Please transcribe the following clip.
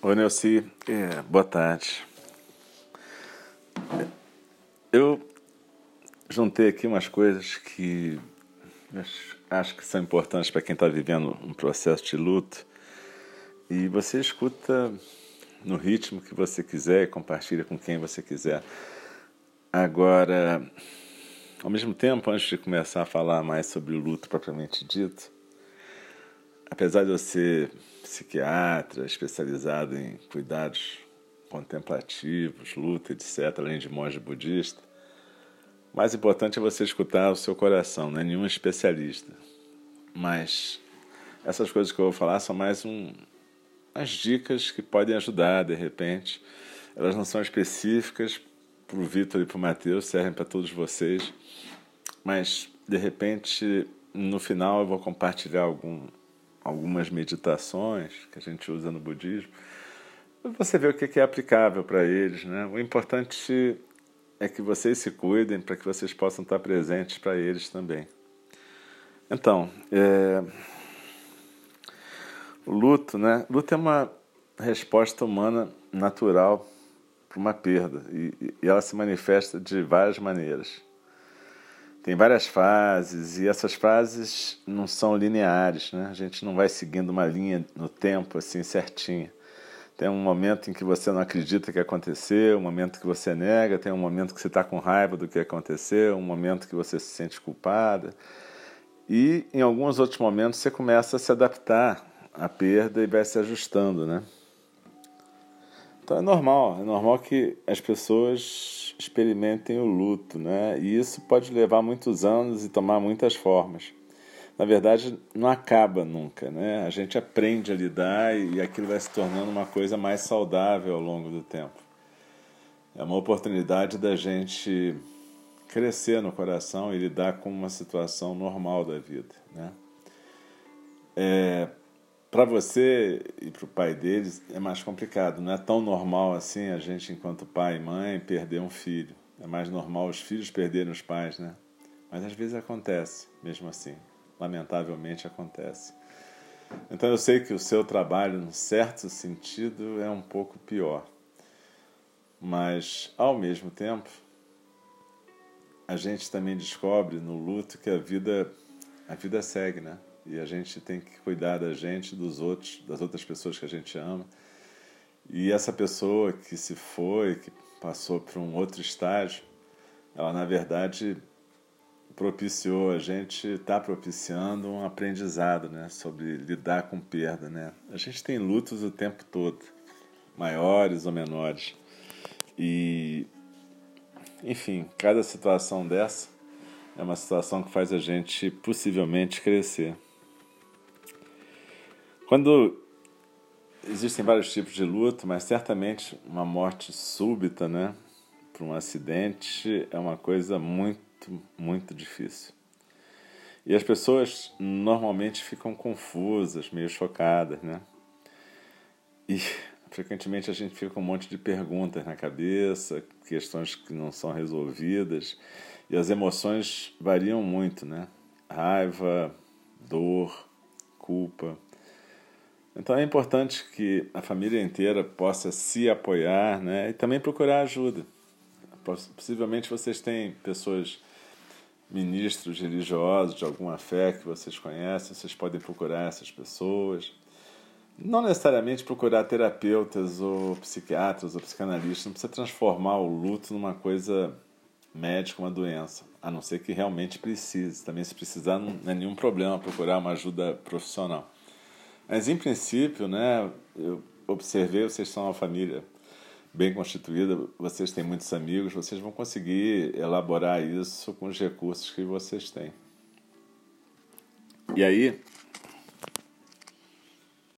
Oi, Nelci. É, boa tarde. Eu juntei aqui umas coisas que acho que são importantes para quem está vivendo um processo de luto. E você escuta no ritmo que você quiser e compartilha com quem você quiser. Agora, ao mesmo tempo, antes de começar a falar mais sobre o luto propriamente dito, apesar de eu ser psiquiatra, especializado em cuidados contemplativos, luta, etc., além de monge budista, mais importante é você escutar o seu coração, não é nenhum especialista. Mas essas coisas que eu vou falar são mais um, as dicas que podem ajudar, de repente. Elas não são específicas para o Vitor e para o Matheus, servem para todos vocês. Mas, de repente, no final eu vou compartilhar algum, algumas meditações que a gente usa no budismo. Você vê o que é aplicável para eles. Né? O importante é que vocês se cuidem para que vocês possam estar presentes para eles também. Então, é... o luto, né? Luto é uma resposta humana natural para uma perda e, e ela se manifesta de várias maneiras. Tem várias fases e essas fases não são lineares, né? A gente não vai seguindo uma linha no tempo assim certinha. Tem um momento em que você não acredita que aconteceu, um momento que você nega, tem um momento que você está com raiva do que aconteceu, um momento que você se sente culpada. E em alguns outros momentos você começa a se adaptar à perda e vai se ajustando, né? Então é normal, é normal que as pessoas experimentem o luto, né? E isso pode levar muitos anos e tomar muitas formas na verdade, não acaba nunca, né? A gente aprende a lidar e aquilo vai se tornando uma coisa mais saudável ao longo do tempo. É uma oportunidade da gente crescer no coração e lidar com uma situação normal da vida, né? É, para você e para o pai deles é mais complicado. Não é tão normal assim a gente, enquanto pai e mãe, perder um filho. É mais normal os filhos perderem os pais, né? Mas às vezes acontece, mesmo assim lamentavelmente acontece. Então eu sei que o seu trabalho, num certo sentido, é um pouco pior. Mas, ao mesmo tempo, a gente também descobre no luto que a vida, a vida segue, né? E a gente tem que cuidar da gente, dos outros, das outras pessoas que a gente ama. E essa pessoa que se foi, que passou para um outro estágio, ela na verdade propiciou, a gente está propiciando um aprendizado né, sobre lidar com perda. Né? A gente tem lutos o tempo todo, maiores ou menores. E, enfim, cada situação dessa é uma situação que faz a gente possivelmente crescer. Quando existem vários tipos de luto, mas certamente uma morte súbita, né, por um acidente é uma coisa muito muito, difícil. E as pessoas normalmente ficam confusas, meio chocadas, né? E frequentemente a gente fica com um monte de perguntas na cabeça, questões que não são resolvidas, e as emoções variam muito, né? Raiva, dor, culpa. Então é importante que a família inteira possa se apoiar, né? E também procurar ajuda. Possivelmente vocês têm pessoas ministros religiosos de alguma fé que vocês conhecem, vocês podem procurar essas pessoas. Não necessariamente procurar terapeutas ou psiquiatras ou psicanalistas, não precisa transformar o luto numa coisa médica, uma doença, a não ser que realmente precise. Também, se precisar, não é nenhum problema procurar uma ajuda profissional. Mas, em princípio, né, eu observei, vocês são uma família bem constituída, vocês têm muitos amigos, vocês vão conseguir elaborar isso com os recursos que vocês têm. E aí,